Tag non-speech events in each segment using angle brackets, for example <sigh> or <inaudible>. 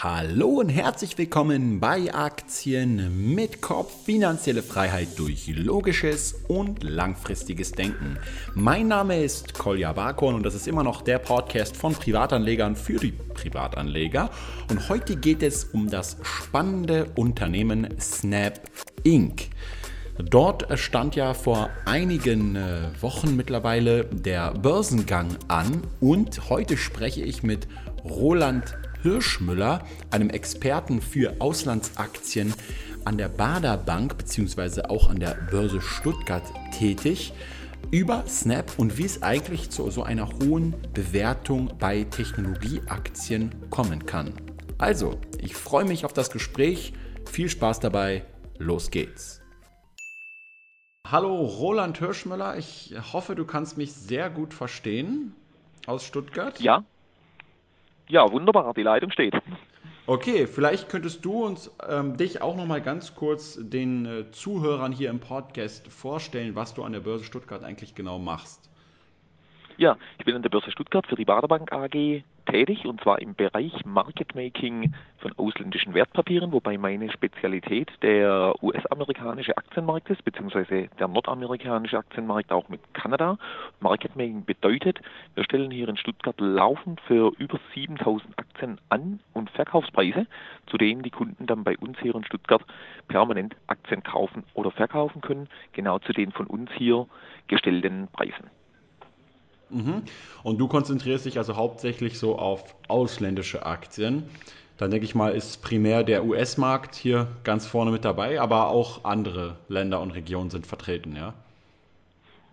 Hallo und herzlich willkommen bei Aktien mit Kopf finanzielle Freiheit durch logisches und langfristiges Denken. Mein Name ist Kolja Barkorn und das ist immer noch der Podcast von Privatanlegern für die Privatanleger. Und heute geht es um das spannende Unternehmen Snap Inc. Dort stand ja vor einigen äh, Wochen mittlerweile der Börsengang an und heute spreche ich mit Roland Hirschmüller, einem Experten für Auslandsaktien an der Bader Bank bzw. auch an der Börse Stuttgart tätig, über Snap und wie es eigentlich zu so einer hohen Bewertung bei Technologieaktien kommen kann. Also, ich freue mich auf das Gespräch. Viel Spaß dabei. Los geht's. Hallo Roland Hirschmüller, ich hoffe, du kannst mich sehr gut verstehen aus Stuttgart. Ja, ja, wunderbar, die Leitung steht. Okay, vielleicht könntest du uns ähm, dich auch noch mal ganz kurz den äh, Zuhörern hier im Podcast vorstellen, was du an der Börse Stuttgart eigentlich genau machst. Ja, ich bin an der Börse Stuttgart für die Baderbank AG tätig und zwar im Bereich Market Making von ausländischen Wertpapieren, wobei meine Spezialität der US-amerikanische Aktienmarkt ist, beziehungsweise der nordamerikanische Aktienmarkt auch mit Kanada. Market Making bedeutet, wir stellen hier in Stuttgart laufend für über 7000 Aktien an und Verkaufspreise, zu denen die Kunden dann bei uns hier in Stuttgart permanent Aktien kaufen oder verkaufen können, genau zu den von uns hier gestellten Preisen. Mhm. Und du konzentrierst dich also hauptsächlich so auf ausländische Aktien. Dann denke ich mal, ist primär der US-Markt hier ganz vorne mit dabei, aber auch andere Länder und Regionen sind vertreten, ja?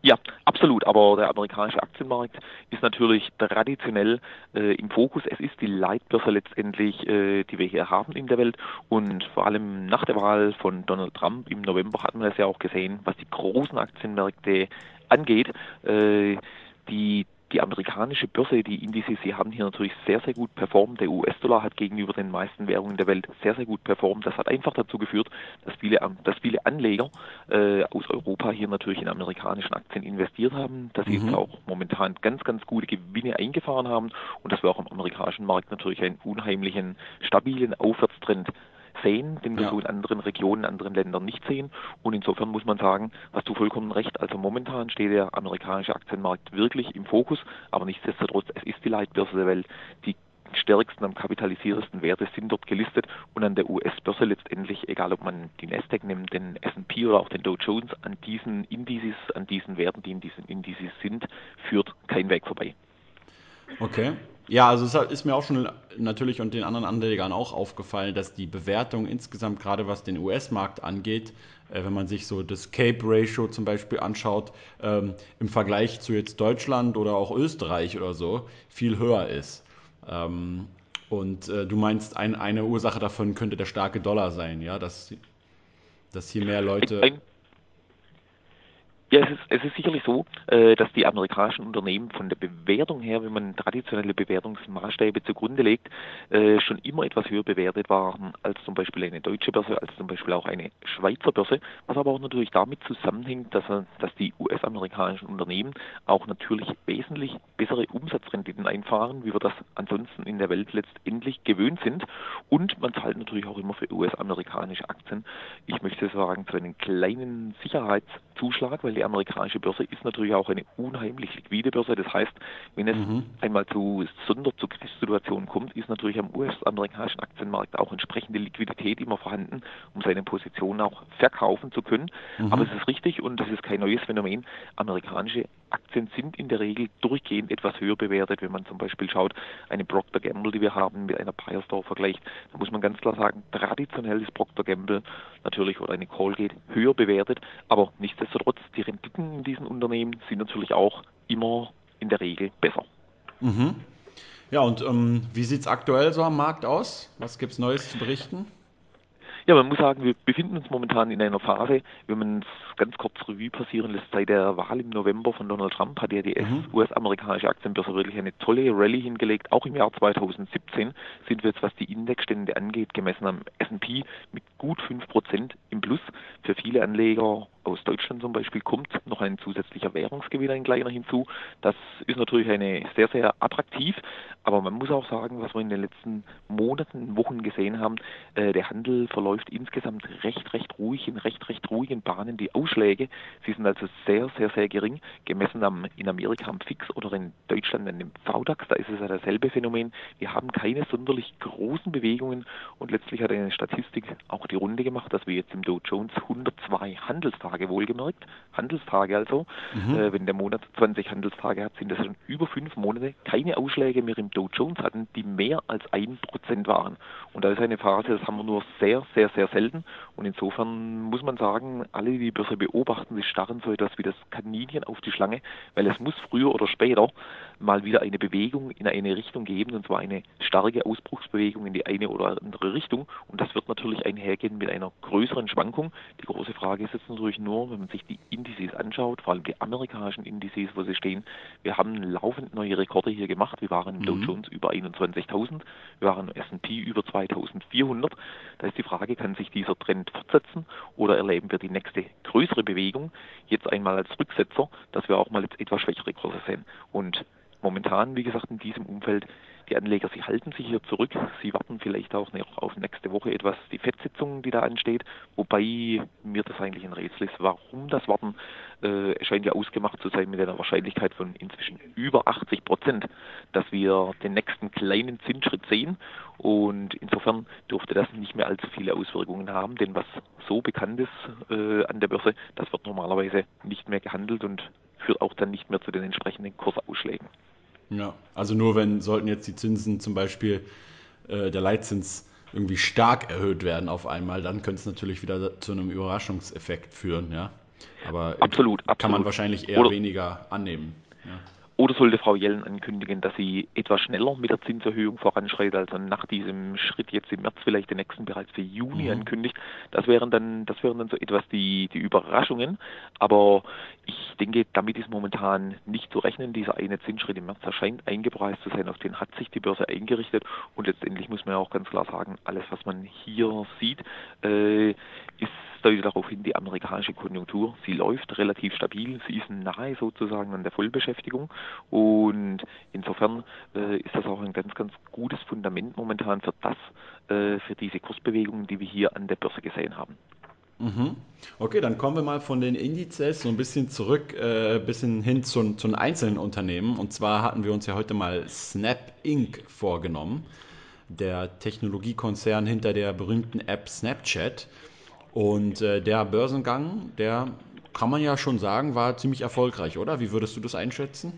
Ja, absolut. Aber der amerikanische Aktienmarkt ist natürlich traditionell äh, im Fokus. Es ist die Leitbörse letztendlich, äh, die wir hier haben in der Welt. Und vor allem nach der Wahl von Donald Trump im November hat man es ja auch gesehen, was die großen Aktienmärkte angeht. Äh, die, die amerikanische Börse, die Indizes, sie haben hier natürlich sehr, sehr gut performt. Der US-Dollar hat gegenüber den meisten Währungen der Welt sehr, sehr gut performt. Das hat einfach dazu geführt, dass viele, dass viele Anleger äh, aus Europa hier natürlich in amerikanischen Aktien investiert haben, dass sie mhm. jetzt auch momentan ganz, ganz gute Gewinne eingefahren haben und dass wir auch am amerikanischen Markt natürlich einen unheimlichen, stabilen Aufwärtstrend sehen, den wir ja. so in anderen Regionen, in anderen Ländern nicht sehen. Und insofern muss man sagen, hast du vollkommen recht. Also momentan steht der amerikanische Aktienmarkt wirklich im Fokus, aber nichtsdestotrotz, es ist die Leitbörse der Welt, die stärksten, am kapitalisiertesten Werte sind dort gelistet und an der US-Börse letztendlich, egal ob man die Nasdaq nimmt, den S&P oder auch den Dow Jones, an diesen Indizes, an diesen Werten, die in diesen Indizes sind, führt kein Weg vorbei. Okay. Ja, also es ist mir auch schon natürlich und den anderen Anlegern auch aufgefallen, dass die Bewertung insgesamt, gerade was den US-Markt angeht, äh, wenn man sich so das Cape-Ratio zum Beispiel anschaut, ähm, im Vergleich zu jetzt Deutschland oder auch Österreich oder so, viel höher ist. Ähm, und äh, du meinst, ein, eine Ursache davon könnte der starke Dollar sein, ja, dass, dass hier mehr Leute. Ja, es ist, es ist sicherlich so, äh, dass die amerikanischen Unternehmen von der Bewertung her, wenn man traditionelle Bewertungsmaßstäbe zugrunde legt, äh, schon immer etwas höher bewertet waren als zum Beispiel eine deutsche Börse, als zum Beispiel auch eine Schweizer Börse, was aber auch natürlich damit zusammenhängt, dass, dass die US-amerikanischen Unternehmen auch natürlich wesentlich bessere Umsatzrenditen einfahren, wie wir das ansonsten in der Welt letztendlich gewöhnt sind. Und man zahlt natürlich auch immer für US-amerikanische Aktien, ich möchte sagen, zu einem kleinen Sicherheitszuschlag, weil die amerikanische Börse ist natürlich auch eine unheimlich liquide Börse. Das heißt, wenn es mhm. einmal zu Sonder, zu Krisissituationen kommt, ist natürlich am US-amerikanischen Aktienmarkt auch entsprechende Liquidität immer vorhanden, um seine Position auch verkaufen zu können. Mhm. Aber es ist richtig und das ist kein neues Phänomen. Amerikanische Aktien sind in der Regel durchgehend etwas höher bewertet. Wenn man zum Beispiel schaut, eine Procter Gamble, die wir haben, mit einer Firestore vergleicht, da muss man ganz klar sagen, traditionell ist Procter Gamble natürlich oder eine Colgate höher bewertet, aber nichtsdestotrotz die Renditen in diesen Unternehmen sind natürlich auch immer in der Regel besser. Mhm. Ja, und ähm, wie sieht es aktuell so am Markt aus? Was gibt es Neues zu berichten? Ja, man muss sagen, wir befinden uns momentan in einer Phase, wenn man es ganz kurz Revue passieren lässt, seit der Wahl im November von Donald Trump hat ja die mhm. US-amerikanische Aktienbörse wirklich eine tolle Rallye hingelegt. Auch im Jahr 2017 sind wir jetzt, was die Indexstände angeht, gemessen am S&P mit gut 5% im Plus. Für viele Anleger aus Deutschland zum Beispiel kommt noch ein zusätzlicher Währungsgewinn, ein kleiner hinzu. Das ist natürlich eine sehr, sehr attraktiv. Aber man muss auch sagen, was wir in den letzten Monaten, Wochen gesehen haben, äh, der Handel verläuft insgesamt recht, recht ruhig, in recht, recht ruhigen Bahnen. Die Ausschläge, sie sind also sehr, sehr, sehr gering, gemessen am, in Amerika am Fix oder in Deutschland an dem VDAX, da ist es ja dasselbe Phänomen. Wir haben keine sonderlich großen Bewegungen und letztlich hat eine Statistik auch die Runde gemacht, dass wir jetzt im Dow Jones 102 Handelstage wohlgemerkt, Handelstage also, mhm. äh, wenn der Monat 20 Handelstage hat, sind das schon über fünf Monate keine Ausschläge mehr im Dow Jones hatten, die mehr als ein Prozent waren. Und da ist eine Phase, das haben wir nur sehr, sehr, sehr selten. Und insofern muss man sagen, alle, die die Börse beobachten, sie starren so etwas wie das Kaninchen auf die Schlange, weil es muss früher oder später mal wieder eine Bewegung in eine Richtung geben, und zwar eine starke Ausbruchsbewegung in die eine oder andere Richtung. Und das wird natürlich einhergehen mit einer größeren Schwankung. Die große Frage ist jetzt natürlich nur, wenn man sich die Indizes anschaut, vor allem die amerikanischen Indizes, wo sie stehen. Wir haben laufend neue Rekorde hier gemacht. Wir waren im mhm. Dow Jones über 21.000, wir waren im S&P über 2.400. Da ist die Frage, kann sich dieser Trend fortsetzen oder erleben wir die nächste größere Bewegung jetzt einmal als Rücksetzer, dass wir auch mal jetzt etwas schwächere Kurse sehen. Und momentan, wie gesagt, in diesem Umfeld die Anleger, sie halten sich hier zurück. Sie warten vielleicht auch noch auf nächste Woche etwas die FED-Sitzung, die da ansteht. Wobei mir das eigentlich ein Rätsel ist, warum das Warten äh, scheint ja ausgemacht zu sein mit einer Wahrscheinlichkeit von inzwischen über 80 Prozent, dass wir den nächsten kleinen Zinsschritt sehen. Und insofern dürfte das nicht mehr allzu viele Auswirkungen haben, denn was so bekannt ist äh, an der Börse, das wird normalerweise nicht mehr gehandelt und führt auch dann nicht mehr zu den entsprechenden Kursausschlägen. Ja, also nur wenn sollten jetzt die Zinsen zum Beispiel äh, der Leitzins irgendwie stark erhöht werden auf einmal, dann könnte es natürlich wieder zu einem Überraschungseffekt führen, ja. Aber absolut, kann absolut. man wahrscheinlich eher Oder weniger annehmen. Ja. Oder sollte Frau Jellen ankündigen, dass sie etwas schneller mit der Zinserhöhung voranschreitet, also nach diesem Schritt jetzt im März vielleicht den nächsten bereits für Juni mhm. ankündigt? Das wären dann, das wären dann so etwas die, die Überraschungen. Aber ich denke, damit ist momentan nicht zu rechnen. Dieser eine Zinsschritt im März erscheint eingepreist zu sein, auf den hat sich die Börse eingerichtet. Und letztendlich muss man ja auch ganz klar sagen, alles, was man hier sieht, äh, ist deutet darauf hin, die amerikanische Konjunktur, sie läuft relativ stabil, sie ist nahe sozusagen an der Vollbeschäftigung und insofern äh, ist das auch ein ganz, ganz gutes Fundament momentan für das, äh, für diese Kursbewegungen, die wir hier an der Börse gesehen haben. Mhm. Okay, dann kommen wir mal von den Indizes so ein bisschen zurück, äh, bisschen hin zu, zu den einzelnen Unternehmen. Und zwar hatten wir uns ja heute mal Snap Inc. vorgenommen, der Technologiekonzern hinter der berühmten App Snapchat. Und äh, der Börsengang, der kann man ja schon sagen, war ziemlich erfolgreich, oder? Wie würdest du das einschätzen?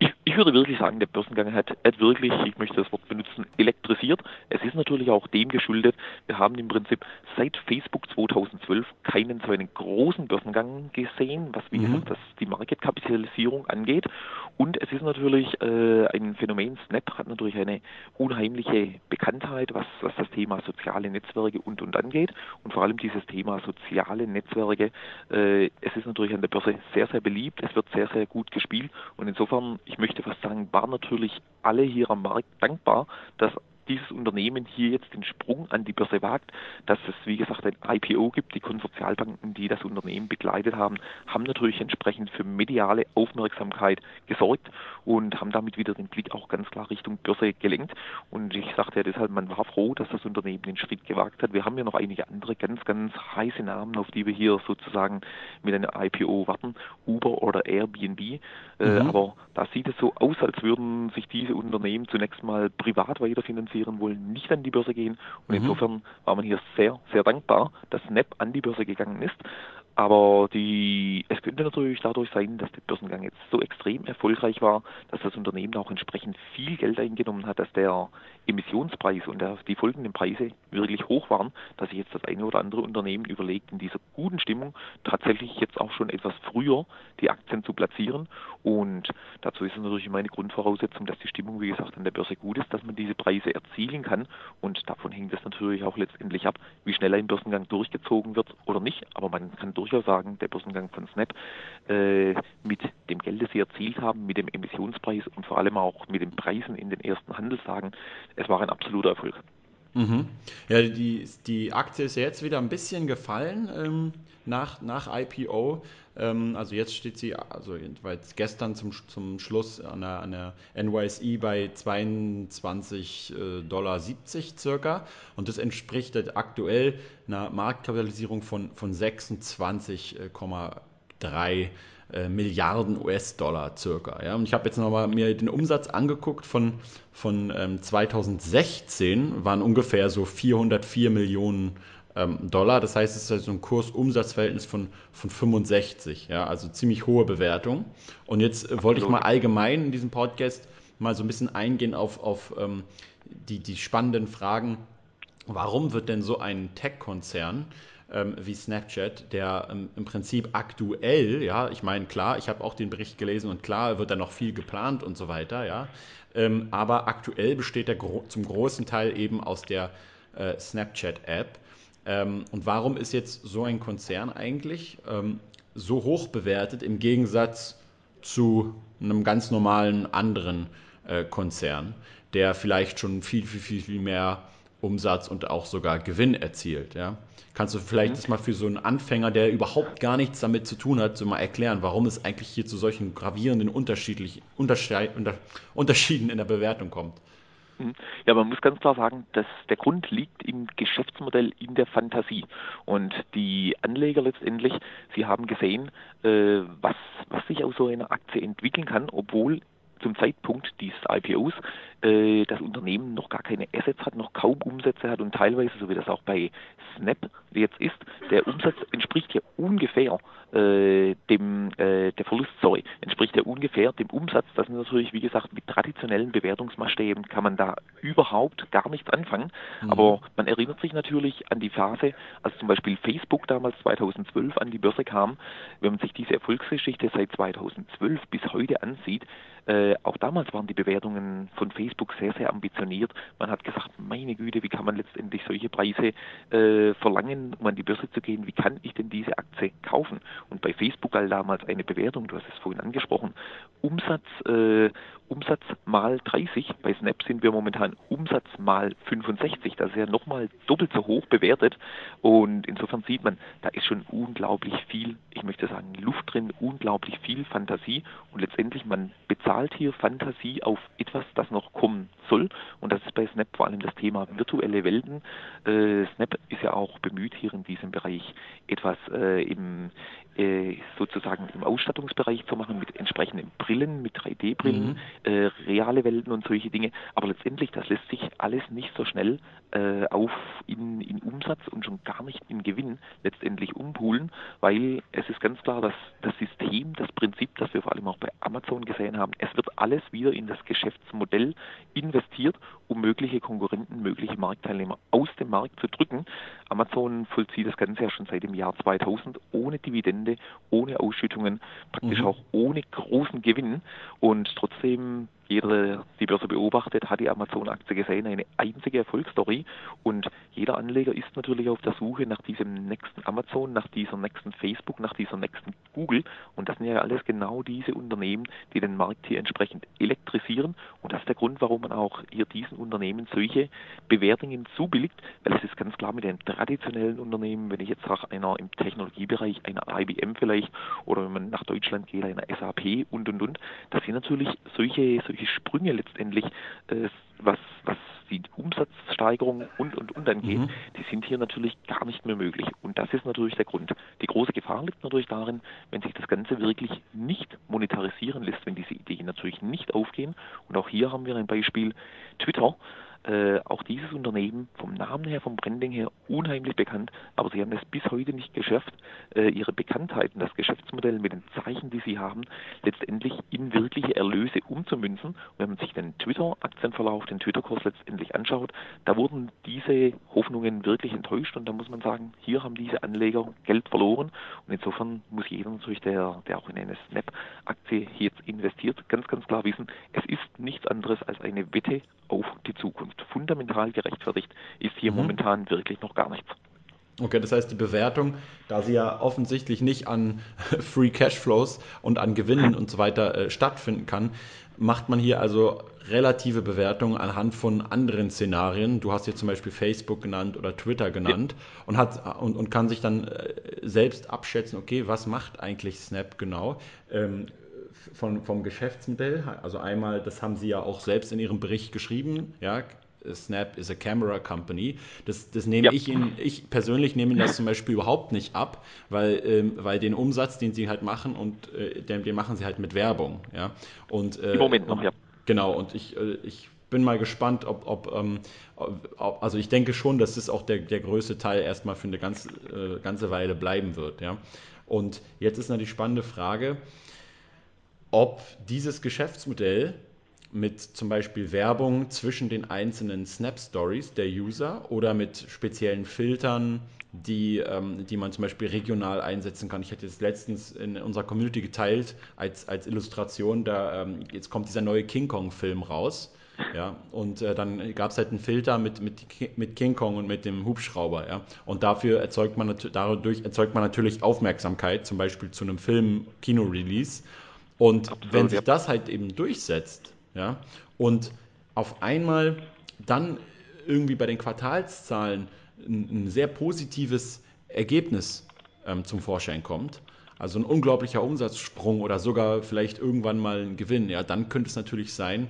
Ich, ich, würde wirklich sagen, der Börsengang hat, hat, wirklich, ich möchte das Wort benutzen, elektrisiert. Es ist natürlich auch dem geschuldet, wir haben im Prinzip seit Facebook 2012 keinen so einen großen Börsengang gesehen, was wie mhm. gesagt das, die Marketkapitalisierung angeht. Und es ist natürlich äh, ein Phänomen, Snap hat natürlich eine unheimliche Bekanntheit, was, was das Thema soziale Netzwerke und und angeht. Und vor allem dieses Thema soziale Netzwerke, äh, es ist natürlich an der Börse sehr, sehr beliebt, es wird sehr, sehr gut gespielt und insofern ich möchte fast sagen, waren natürlich alle hier am Markt dankbar, dass dieses Unternehmen hier jetzt den Sprung an die Börse wagt, dass es, wie gesagt, ein IPO gibt. Die Konsortialbanken, die das Unternehmen begleitet haben, haben natürlich entsprechend für mediale Aufmerksamkeit gesorgt und haben damit wieder den Blick auch ganz klar Richtung Börse gelenkt. Und ich sagte ja deshalb, man war froh, dass das Unternehmen den Schritt gewagt hat. Wir haben ja noch einige andere ganz, ganz heiße Namen, auf die wir hier sozusagen mit einem IPO warten. Uber oder Airbnb. Äh, mhm. aber da sieht es so aus, als würden sich diese Unternehmen zunächst mal privat weiterfinanzieren investieren wollen, nicht an die Börse gehen. Und mhm. insofern war man hier sehr, sehr dankbar, dass Snap an die Börse gegangen ist. Aber die, es könnte natürlich dadurch sein, dass der Börsengang jetzt so extrem erfolgreich war, dass das Unternehmen auch entsprechend viel Geld eingenommen hat, dass der Emissionspreis und der, die folgenden Preise wirklich hoch waren, dass sich jetzt das eine oder andere Unternehmen überlegt, in dieser guten Stimmung tatsächlich jetzt auch schon etwas früher die Aktien zu platzieren. Und dazu ist es natürlich meine Grundvoraussetzung, dass die Stimmung, wie gesagt, an der Börse gut ist, dass man diese Preise erzielen kann. Und davon hängt es natürlich auch letztendlich ab, wie schnell ein Börsengang durchgezogen wird oder nicht. Aber man kann durch durchaus sagen, der Börsengang von Snap äh, mit dem Geld, das sie erzielt haben, mit dem Emissionspreis und vor allem auch mit den Preisen in den ersten Handelstagen, es war ein absoluter Erfolg. Mhm. Ja, die, die Aktie ist ja jetzt wieder ein bisschen gefallen ähm, nach, nach IPO. Ähm, also jetzt steht sie, also jedenfalls gestern zum, zum Schluss an der, an der NYSE bei 22,70 äh, Dollar circa. Und das entspricht aktuell einer Marktkapitalisierung von, von 26,3 äh, Milliarden US-Dollar circa. Ja? Und ich habe jetzt nochmal mir den Umsatz angeguckt von, von ähm, 2016, waren ungefähr so 404 Millionen ähm, Dollar. Das heißt, es ist also ein Kursumsatzverhältnis von, von 65, ja? also ziemlich hohe Bewertung. Und jetzt äh, wollte ich mal allgemein in diesem Podcast mal so ein bisschen eingehen auf, auf ähm, die, die spannenden Fragen. Warum wird denn so ein Tech-Konzern ähm, wie Snapchat, der ähm, im Prinzip aktuell, ja, ich meine, klar, ich habe auch den Bericht gelesen und klar wird da noch viel geplant und so weiter, ja, ähm, aber aktuell besteht er gro zum großen Teil eben aus der äh, Snapchat-App. Ähm, und warum ist jetzt so ein Konzern eigentlich ähm, so hoch bewertet im Gegensatz zu einem ganz normalen anderen äh, Konzern, der vielleicht schon viel, viel, viel, viel mehr Umsatz und auch sogar Gewinn erzielt. Ja? Kannst du vielleicht mhm. das mal für so einen Anfänger, der überhaupt gar nichts damit zu tun hat, so mal erklären, warum es eigentlich hier zu solchen gravierenden unterschiedlichen Unterschieden in der Bewertung kommt? Mhm. Ja, man muss ganz klar sagen, dass der Grund liegt im Geschäftsmodell, in der Fantasie. Und die Anleger letztendlich, sie haben gesehen, äh, was, was sich aus so einer Aktie entwickeln kann, obwohl zum Zeitpunkt dieses IPOs äh, das Unternehmen noch gar keine Assets hat, noch kaum Umsätze hat und teilweise, so wie das auch bei Snap jetzt ist, der Umsatz entspricht ja ungefähr äh, dem, äh, der Verlust, sorry, entspricht ja ungefähr dem Umsatz. Das ist natürlich, wie gesagt, mit traditionellen Bewertungsmaßstäben kann man da überhaupt gar nichts anfangen. Mhm. Aber man erinnert sich natürlich an die Phase, als zum Beispiel Facebook damals 2012 an die Börse kam. Wenn man sich diese Erfolgsgeschichte seit 2012 bis heute ansieht, äh, auch damals waren die Bewertungen von Facebook sehr, sehr ambitioniert. Man hat gesagt, meine Güte, wie kann man letztendlich solche Preise äh, verlangen, um an die Börse zu gehen? Wie kann ich denn diese Aktie kaufen? Und bei Facebook galt damals eine Bewertung, du hast es vorhin angesprochen, Umsatz, äh, Umsatz mal 30. Bei Snap sind wir momentan Umsatz mal 65. Das ist ja nochmal doppelt so hoch bewertet. Und insofern sieht man, da ist schon unglaublich viel, ich möchte sagen, Luft drin, unglaublich viel Fantasie. Und letztendlich, man bezahlt hier Fantasie auf etwas, das noch kommen soll. Und das ist bei Snap vor allem das Thema virtuelle Welten. Äh, Snap ist ja auch bemüht, hier in diesem Bereich etwas äh, im, sozusagen im Ausstattungsbereich zu machen mit entsprechenden Brillen, mit 3D-Brillen, mhm. äh, reale Welten und solche Dinge. Aber letztendlich, das lässt sich alles nicht so schnell äh, auf in, in Umsatz und schon gar nicht in Gewinn letztendlich umpulen, weil es ist ganz klar, dass das System, das Prinzip, das wir vor allem auch bei Amazon gesehen haben, es wird alles wieder in das Geschäftsmodell investiert, um mögliche Konkurrenten, mögliche Marktteilnehmer aus dem Markt zu drücken. Amazon vollzieht das Ganze ja schon seit dem Jahr 2000 ohne Dividende Ende ohne Ausschüttungen, praktisch mhm. auch ohne großen Gewinn und trotzdem jeder die Börse beobachtet, hat die Amazon-Aktie gesehen, eine einzige Erfolgsstory. Und jeder Anleger ist natürlich auf der Suche nach diesem nächsten Amazon, nach dieser nächsten Facebook, nach dieser nächsten Google. Und das sind ja alles genau diese Unternehmen, die den Markt hier entsprechend elektrisieren. Und das ist der Grund, warum man auch hier diesen Unternehmen solche Bewertungen zubilligt, weil es ist ganz klar mit den traditionellen Unternehmen, wenn ich jetzt sage, einer im Technologiebereich, einer IBM vielleicht, oder wenn man nach Deutschland geht, einer SAP und und und, das sind natürlich solche, solche solche Sprünge letztendlich, äh, was, was die Umsatzsteigerung und und und angeht, mhm. die sind hier natürlich gar nicht mehr möglich. Und das ist natürlich der Grund. Die große Gefahr liegt natürlich darin, wenn sich das Ganze wirklich nicht monetarisieren lässt, wenn diese Ideen natürlich nicht aufgehen. Und auch hier haben wir ein Beispiel Twitter äh, auch dieses Unternehmen vom Namen her, vom Branding her unheimlich bekannt, aber sie haben es bis heute nicht geschafft, äh, ihre Bekanntheit und das Geschäftsmodell mit den Zeichen, die sie haben, letztendlich in wirkliche Erlöse umzumünzen. Und wenn man sich den Twitter-Aktienverlauf, den Twitter-Kurs letztendlich anschaut, da wurden diese Hoffnungen wirklich enttäuscht und da muss man sagen, hier haben diese Anleger Geld verloren und insofern muss jeder natürlich, der, der auch in eine Snap-Aktie jetzt investiert, ganz, ganz klar wissen, es ist nichts anderes als eine Wette auf die Zukunft. Fundamental gerechtfertigt ist hier mhm. momentan wirklich noch gar nichts. Okay, das heißt, die Bewertung, da sie ja offensichtlich nicht an <laughs> Free Cashflows und an Gewinnen und so weiter äh, stattfinden kann, macht man hier also relative Bewertungen anhand von anderen Szenarien. Du hast hier zum Beispiel Facebook genannt oder Twitter genannt ja. und, hat, und, und kann sich dann äh, selbst abschätzen, okay, was macht eigentlich Snap genau? Ähm, von, vom Geschäftsmodell, also einmal, das haben Sie ja auch selbst in Ihrem Bericht geschrieben, ja, Snap is a camera company. Das, das nehme ja. ich Ihnen, ich persönlich nehme Ihnen das zum Beispiel überhaupt nicht ab, weil, ähm, weil den Umsatz, den Sie halt machen und äh, den, den machen Sie halt mit Werbung, ja. Und, äh, Im Moment noch, ja. Genau, und ich, äh, ich bin mal gespannt, ob, ob, ähm, ob, also ich denke schon, dass das auch der, der größte Teil erstmal für eine ganz, äh, ganze Weile bleiben wird, ja. Und jetzt ist natürlich die spannende Frage, ob dieses Geschäftsmodell mit zum Beispiel Werbung zwischen den einzelnen Snap Stories der User oder mit speziellen Filtern, die, ähm, die man zum Beispiel regional einsetzen kann. Ich hatte es letztens in unserer Community geteilt als, als Illustration, da ähm, jetzt kommt dieser neue King Kong-Film raus. Ja, und äh, dann gab es halt einen Filter mit, mit, mit King Kong und mit dem Hubschrauber, ja. Und dafür erzeugt man dadurch erzeugt man natürlich Aufmerksamkeit, zum Beispiel zu einem Film Kino-Release. Und Absolut, wenn sich das halt eben durchsetzt, ja, und auf einmal dann irgendwie bei den Quartalszahlen ein, ein sehr positives Ergebnis ähm, zum Vorschein kommt, also ein unglaublicher Umsatzsprung oder sogar vielleicht irgendwann mal ein Gewinn, ja, dann könnte es natürlich sein,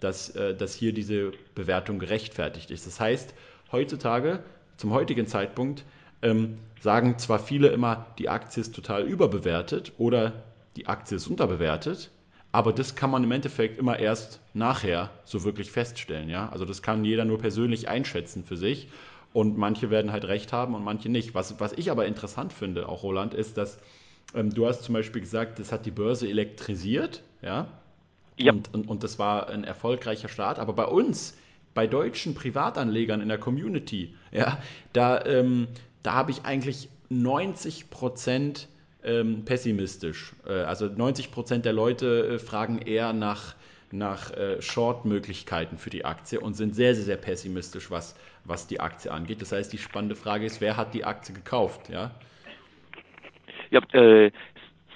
dass, äh, dass hier diese Bewertung gerechtfertigt ist. Das heißt, heutzutage, zum heutigen Zeitpunkt, ähm, sagen zwar viele immer, die Aktie ist total überbewertet oder die Aktie ist unterbewertet, aber das kann man im Endeffekt immer erst nachher so wirklich feststellen. Ja? Also das kann jeder nur persönlich einschätzen für sich. Und manche werden halt recht haben und manche nicht. Was, was ich aber interessant finde, auch Roland, ist, dass ähm, du hast zum Beispiel gesagt, das hat die Börse elektrisiert. Ja? ja. Und, und, und das war ein erfolgreicher Start. Aber bei uns, bei deutschen Privatanlegern in der Community, ja, da, ähm, da habe ich eigentlich 90 Prozent ähm, pessimistisch. Äh, also 90 Prozent der Leute äh, fragen eher nach, nach äh, Short-Möglichkeiten für die Aktie und sind sehr, sehr, sehr pessimistisch, was, was die Aktie angeht. Das heißt, die spannende Frage ist, wer hat die Aktie gekauft? Ja, ja äh,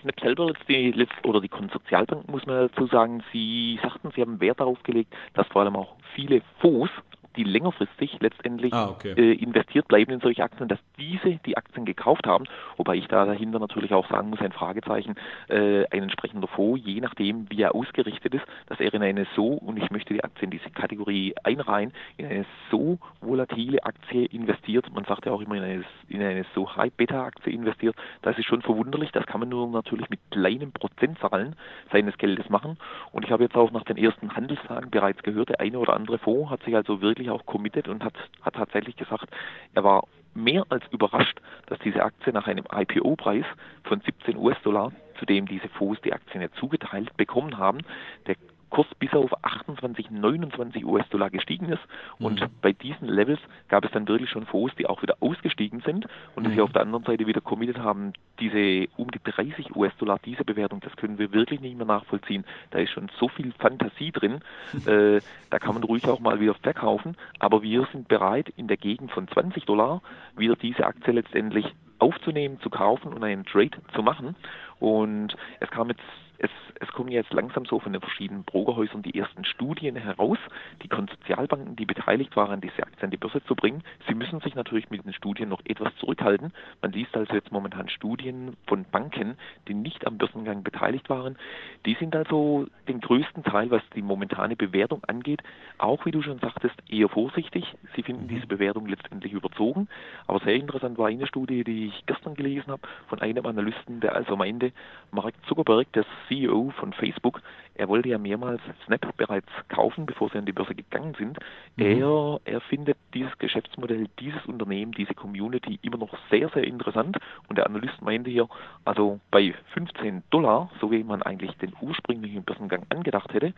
Snap selber, die, oder die Konsortialbanken, muss man dazu sagen, sie sagten, sie haben Wert darauf gelegt, dass vor allem auch viele Fonds die längerfristig letztendlich ah, okay. äh, investiert bleiben in solche Aktien, dass diese die Aktien gekauft haben, wobei ich da dahinter natürlich auch sagen muss, ein Fragezeichen, äh, ein entsprechender Fonds, je nachdem wie er ausgerichtet ist, dass er in eine so, und ich möchte die Aktie in diese Kategorie einreihen, in eine so volatile Aktie investiert, man sagt ja auch immer in eine, in eine so High-Beta-Aktie investiert, das ist schon verwunderlich, das kann man nur natürlich mit kleinen Prozentzahlen seines Geldes machen. Und ich habe jetzt auch nach den ersten Handelstagen bereits gehört, der eine oder andere Fonds hat sich also wirklich wirklich auch committed und hat, hat tatsächlich gesagt, er war mehr als überrascht, dass diese Aktie nach einem IPO-Preis von 17 US-Dollar, zu dem diese Fonds die Aktien ja zugeteilt bekommen haben, der Kurs bis auf 28, 29 US-Dollar gestiegen ist. Und mhm. bei diesen Levels gab es dann wirklich schon Fonds, die auch wieder ausgestiegen sind und die sich mhm. auf der anderen Seite wieder committed haben, diese um die 30 US-Dollar, diese Bewertung, das können wir wirklich nicht mehr nachvollziehen. Da ist schon so viel Fantasie drin, <laughs> äh, da kann man ruhig auch mal wieder verkaufen. Aber wir sind bereit, in der Gegend von 20 Dollar wieder diese Aktie letztendlich aufzunehmen, zu kaufen und einen Trade zu machen. Und es kam jetzt es, es kommen jetzt langsam so von den verschiedenen Brokerhäusern die ersten Studien heraus, die Konsortialbanken, die beteiligt waren, diese Aktien an die Börse zu bringen. Sie müssen sich natürlich mit den Studien noch etwas zurückhalten. Man liest also jetzt momentan Studien von Banken, die nicht am Börsengang beteiligt waren. Die sind also den größten Teil, was die momentane Bewertung angeht, auch wie du schon sagtest, eher vorsichtig. Sie finden diese Bewertung letztendlich überzogen. Aber sehr interessant war eine Studie, die ich gestern gelesen habe, von einem Analysten, der also meinte, Mark Zuckerberg, das CEO von Facebook, er wollte ja mehrmals Snap bereits kaufen, bevor sie an die Börse gegangen sind. Mhm. Er, er findet dieses Geschäftsmodell, dieses Unternehmen, diese Community immer noch sehr, sehr interessant. Und der Analyst meinte hier, also bei 15 Dollar, so wie man eigentlich den ursprünglichen Börsengang angedacht hätte,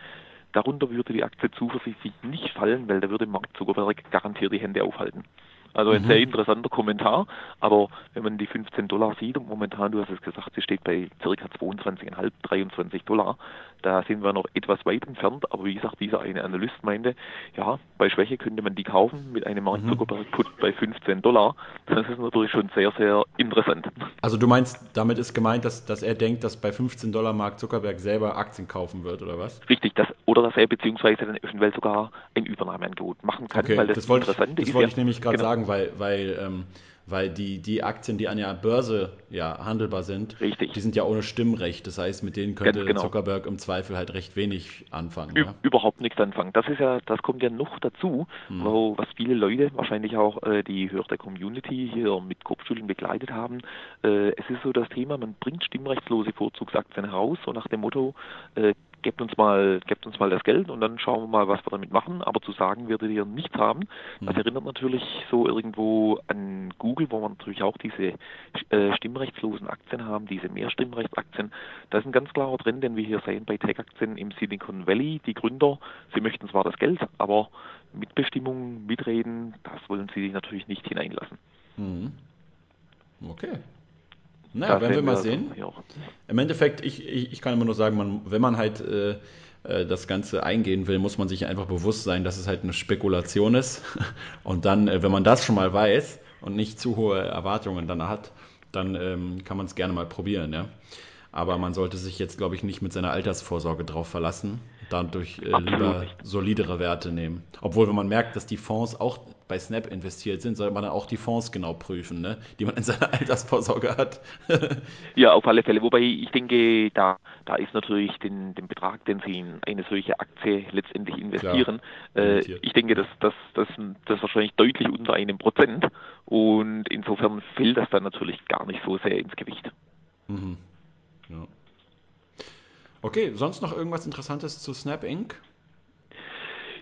darunter würde die Aktie zuversichtlich nicht fallen, weil da würde Mark Zuckerberg garantiert die Hände aufhalten. Also ein mhm. sehr interessanter Kommentar. Aber wenn man die 15 Dollar sieht und momentan, du hast es gesagt, sie steht bei circa 22,5, 23 Dollar, da sind wir noch etwas weit entfernt. Aber wie gesagt, dieser eine Analyst meinte, ja, bei Schwäche könnte man die kaufen mit einem mhm. bei 15 Dollar. Das ist natürlich schon sehr, sehr interessant. Also du meinst, damit ist gemeint, dass, dass er denkt, dass bei 15 Dollar Mark Zuckerberg selber Aktien kaufen wird, oder was? Richtig, das, oder dass er beziehungsweise dann eventuell sogar ein Übernahmeangebot machen kann, okay, weil das, das wollte interessant ich, Das wollte ich nämlich gerade genau. sagen, weil, weil ähm, weil die, die Aktien, die an der Börse ja handelbar sind, Richtig. die sind ja ohne Stimmrecht. Das heißt, mit denen könnte genau. Zuckerberg im Zweifel halt recht wenig anfangen. Ü ja? Überhaupt nichts anfangen. Das ist ja, das kommt ja noch dazu, hm. wo, was viele Leute, wahrscheinlich auch äh, die höhere Community hier mit Kopfschütteln begleitet haben. Äh, es ist so das Thema, man bringt stimmrechtslose Vorzugsaktien heraus, so nach dem Motto, äh, gebt uns mal, gebt uns mal das Geld und dann schauen wir mal, was wir damit machen. Aber zu sagen, werdet ihr nichts haben, das mhm. erinnert natürlich so irgendwo an Google, wo man natürlich auch diese äh, stimmrechtslosen Aktien haben, diese Mehrstimmrechtsaktien. Da ist ein ganz klarer Trend, den wir hier sehen bei Tech-Aktien im Silicon Valley. Die Gründer, sie möchten zwar das Geld, aber Mitbestimmung, mitreden, das wollen sie natürlich nicht hineinlassen. Mhm. Okay. Naja, werden wir mal sehen. Im Endeffekt, ich, ich, ich, kann immer nur sagen, man, wenn man halt äh, äh, das Ganze eingehen will, muss man sich einfach bewusst sein, dass es halt eine Spekulation ist. <laughs> Und dann, äh, wenn man das schon mal weiß und nicht zu hohe Erwartungen dann hat, dann ähm, kann man es gerne mal probieren. Ja? Aber man sollte sich jetzt, glaube ich, nicht mit seiner Altersvorsorge drauf verlassen, dadurch äh, lieber solidere Werte nehmen. Obwohl, wenn man merkt, dass die Fonds auch bei Snap investiert sind, sollte man dann auch die Fonds genau prüfen, ne? die man in seiner <laughs> Altersvorsorge hat. <laughs> ja, auf alle Fälle. Wobei ich denke, da, da ist natürlich den, den Betrag, den Sie in eine solche Aktie letztendlich investieren, äh, ich denke, dass das, das, das wahrscheinlich deutlich unter einem Prozent und insofern fällt das dann natürlich gar nicht so sehr ins Gewicht. Mhm. Ja. Okay, sonst noch irgendwas Interessantes zu Snap Inc?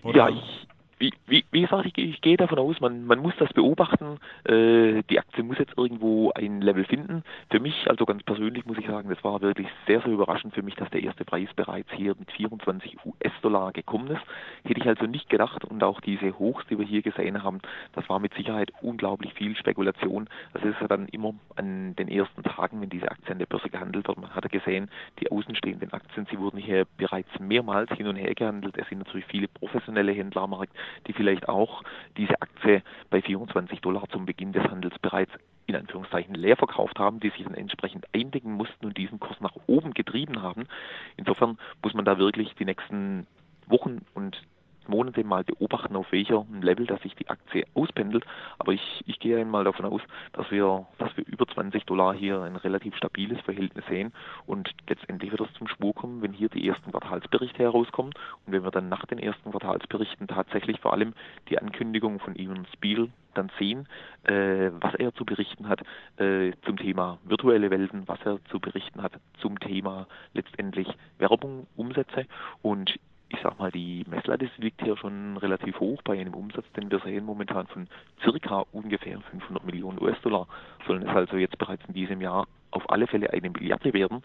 Oder? Ja, ich, wie, wie, wie gesagt, ich, ich gehe davon aus, man, man muss das beobachten. Äh, die Aktie muss jetzt irgendwo ein Level finden. Für mich, also ganz persönlich muss ich sagen, das war wirklich sehr, sehr überraschend für mich, dass der erste Preis bereits hier mit 24 US-Dollar gekommen ist. Hätte ich also nicht gedacht und auch diese Hochs, die wir hier gesehen haben, das war mit Sicherheit unglaublich viel Spekulation. Das ist ja dann immer an den ersten Tagen, wenn diese Aktien an der Börse gehandelt wird. Man hatte gesehen, die außenstehenden Aktien, sie wurden hier bereits mehrmals hin und her gehandelt. Es sind natürlich viele professionelle Händler am Markt, die vielleicht auch diese Aktie bei 24 Dollar zum Beginn des Handels bereits in Anführungszeichen leer verkauft haben, die sich dann entsprechend eindecken mussten und diesen Kurs nach oben getrieben haben. Insofern muss man da wirklich die nächsten Wochen und Monate mal beobachten, auf welchem Level, dass sich die Aktie auspendelt. Aber ich, ich gehe einmal davon aus, dass wir, dass wir über 20 Dollar hier ein relativ stabiles Verhältnis sehen. Und letztendlich wird es zum Schwur kommen, wenn hier die ersten Quartalsberichte herauskommen. Und wenn wir dann nach den ersten Quartalsberichten tatsächlich vor allem die Ankündigung von Ivan Spiel dann sehen, äh, was er zu berichten hat äh, zum Thema virtuelle Welten, was er zu berichten hat zum Thema letztendlich Werbung, Umsätze. Und ich sag mal, die Messlatte liegt hier schon relativ hoch bei einem Umsatz, den wir sehen momentan von circa ungefähr 500 Millionen US-Dollar, sollen es also jetzt bereits in diesem Jahr auf alle Fälle eine Milliarde werden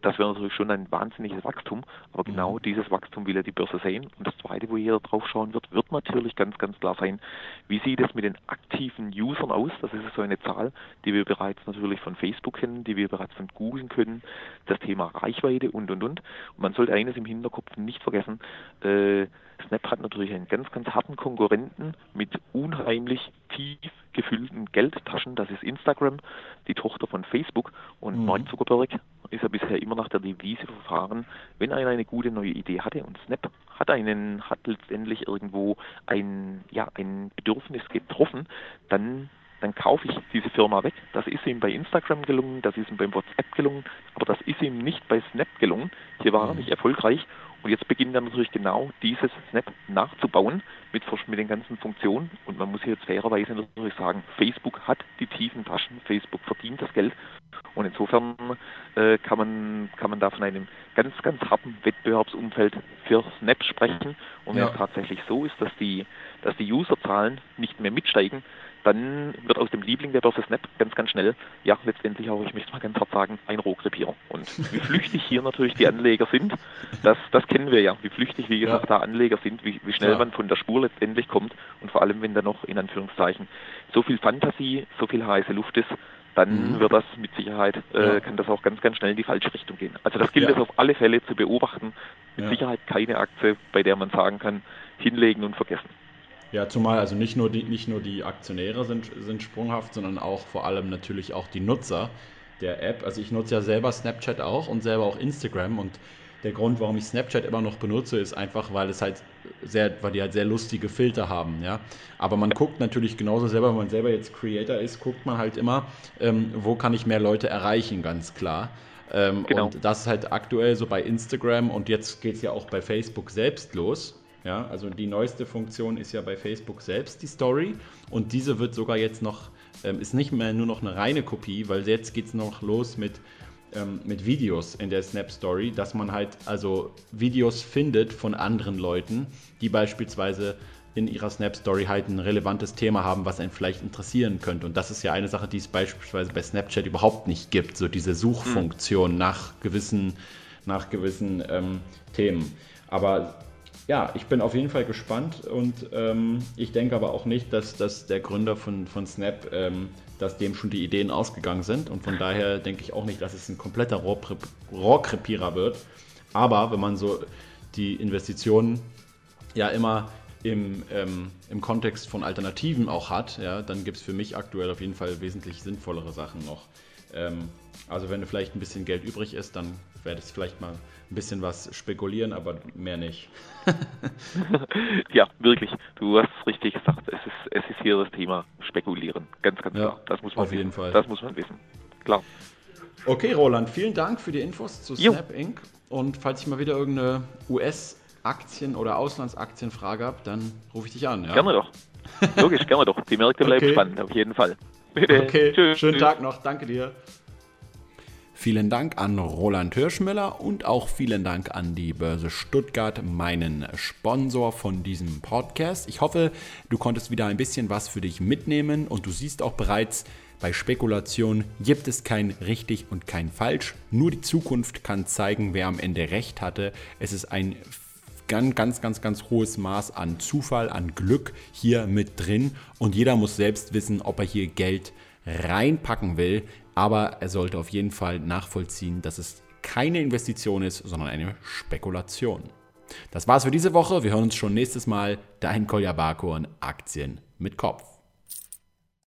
das wäre natürlich schon ein wahnsinniges Wachstum, aber genau mhm. dieses Wachstum will ja die Börse sehen. Und das Zweite, wo jeder drauf schauen wird, wird natürlich ganz, ganz klar sein, wie sieht es mit den aktiven Usern aus? Das ist so eine Zahl, die wir bereits natürlich von Facebook kennen, die wir bereits von Google können, das Thema Reichweite und, und, und. Und man sollte eines im Hinterkopf nicht vergessen, äh, Snap hat natürlich einen ganz, ganz harten Konkurrenten mit unheimlich tief gefüllten Geldtaschen. Das ist Instagram, die Tochter von Facebook. Und mhm. Mark Zuckerberg ist ja bisher immer nach der Devise verfahren, wenn einer eine gute neue Idee hatte und Snap hat einen, hat letztendlich irgendwo ein, ja, ein Bedürfnis getroffen, dann dann kaufe ich diese Firma weg. Das ist ihm bei Instagram gelungen, das ist ihm beim WhatsApp gelungen, aber das ist ihm nicht bei Snap gelungen. Hier war er mhm. nicht erfolgreich und jetzt beginnt er natürlich genau dieses Snap nachzubauen mit, mit den ganzen Funktionen. Und man muss jetzt fairerweise natürlich sagen, Facebook hat die tiefen Taschen, Facebook verdient das Geld Und insofern äh, kann, man, kann man da von einem ganz, ganz harten Wettbewerbsumfeld für Snap sprechen. Und wenn ja. es tatsächlich so ist, dass die, dass die Userzahlen nicht mehr mitsteigen, dann wird aus dem Liebling der Börse Snap ganz, ganz schnell, ja, letztendlich auch, ich möchte mal ganz hart sagen, ein Rohkrepierer. Und wie flüchtig hier natürlich die Anleger sind, das, das kennen wir ja, wie flüchtig, wie gesagt, ja. da Anleger sind, wie, wie schnell ja. man von der Spur letztendlich kommt und vor allem, wenn da noch in Anführungszeichen so viel Fantasie, so viel heiße Luft ist, dann mhm. wird das mit Sicherheit, äh, ja. kann das auch ganz, ganz schnell in die falsche Richtung gehen. Also das gilt es auf alle Fälle zu beobachten. Mit Sicherheit keine Aktie, bei der man sagen kann, hinlegen und vergessen. Ja, zumal also nicht nur die, nicht nur die Aktionäre sind, sind sprunghaft, sondern auch vor allem natürlich auch die Nutzer der App. Also ich nutze ja selber Snapchat auch und selber auch Instagram und der Grund, warum ich Snapchat immer noch benutze, ist einfach, weil es halt sehr, weil die halt sehr lustige Filter haben, ja. Aber man guckt natürlich genauso selber, wenn man selber jetzt Creator ist, guckt man halt immer, ähm, wo kann ich mehr Leute erreichen, ganz klar. Ähm, genau. Und das ist halt aktuell so bei Instagram und jetzt geht es ja auch bei Facebook selbst los. Ja, also die neueste Funktion ist ja bei Facebook selbst die Story und diese wird sogar jetzt noch, ähm, ist nicht mehr nur noch eine reine Kopie, weil jetzt geht es noch los mit, ähm, mit Videos in der Snap Story, dass man halt also Videos findet von anderen Leuten, die beispielsweise in ihrer Snap Story halt ein relevantes Thema haben, was einen vielleicht interessieren könnte. Und das ist ja eine Sache, die es beispielsweise bei Snapchat überhaupt nicht gibt, so diese Suchfunktion mhm. nach gewissen, nach gewissen ähm, Themen. Aber ja, ich bin auf jeden Fall gespannt und ähm, ich denke aber auch nicht, dass, dass der Gründer von, von Snap, ähm, dass dem schon die Ideen ausgegangen sind und von daher denke ich auch nicht, dass es ein kompletter Rohrkrepierer wird. Aber wenn man so die Investitionen ja immer im, ähm, im Kontext von Alternativen auch hat, ja, dann gibt es für mich aktuell auf jeden Fall wesentlich sinnvollere Sachen noch. Ähm, also wenn vielleicht ein bisschen Geld übrig ist, dann werde ich vielleicht mal ein bisschen was spekulieren, aber mehr nicht. <laughs> ja, wirklich. Du hast es richtig gesagt. Es ist, es ist hier das Thema Spekulieren. Ganz, ganz ja, klar. Das muss man auf wissen. jeden Fall. Das muss man wissen. Klar. Okay, Roland, vielen Dank für die Infos zu Snap jo. Inc. Und falls ich mal wieder irgendeine US-Aktien- oder Auslandsaktienfrage habe, dann rufe ich dich an. Ja? Gerne doch. Logisch, gerne doch. Die Märkte bleiben okay. spannend, auf jeden Fall. Bitte. <laughs> Okay, Tschüss. schönen Tag noch. Danke dir. Vielen Dank an Roland Hirschmüller und auch vielen Dank an die Börse Stuttgart, meinen Sponsor von diesem Podcast. Ich hoffe, du konntest wieder ein bisschen was für dich mitnehmen und du siehst auch bereits, bei Spekulation gibt es kein richtig und kein falsch. Nur die Zukunft kann zeigen, wer am Ende recht hatte. Es ist ein ganz, ganz, ganz, ganz hohes Maß an Zufall, an Glück hier mit drin und jeder muss selbst wissen, ob er hier Geld reinpacken will aber er sollte auf jeden Fall nachvollziehen, dass es keine Investition ist, sondern eine Spekulation. Das war's für diese Woche. Wir hören uns schon nächstes Mal. Dein Kolja Barkhorn Aktien mit Kopf.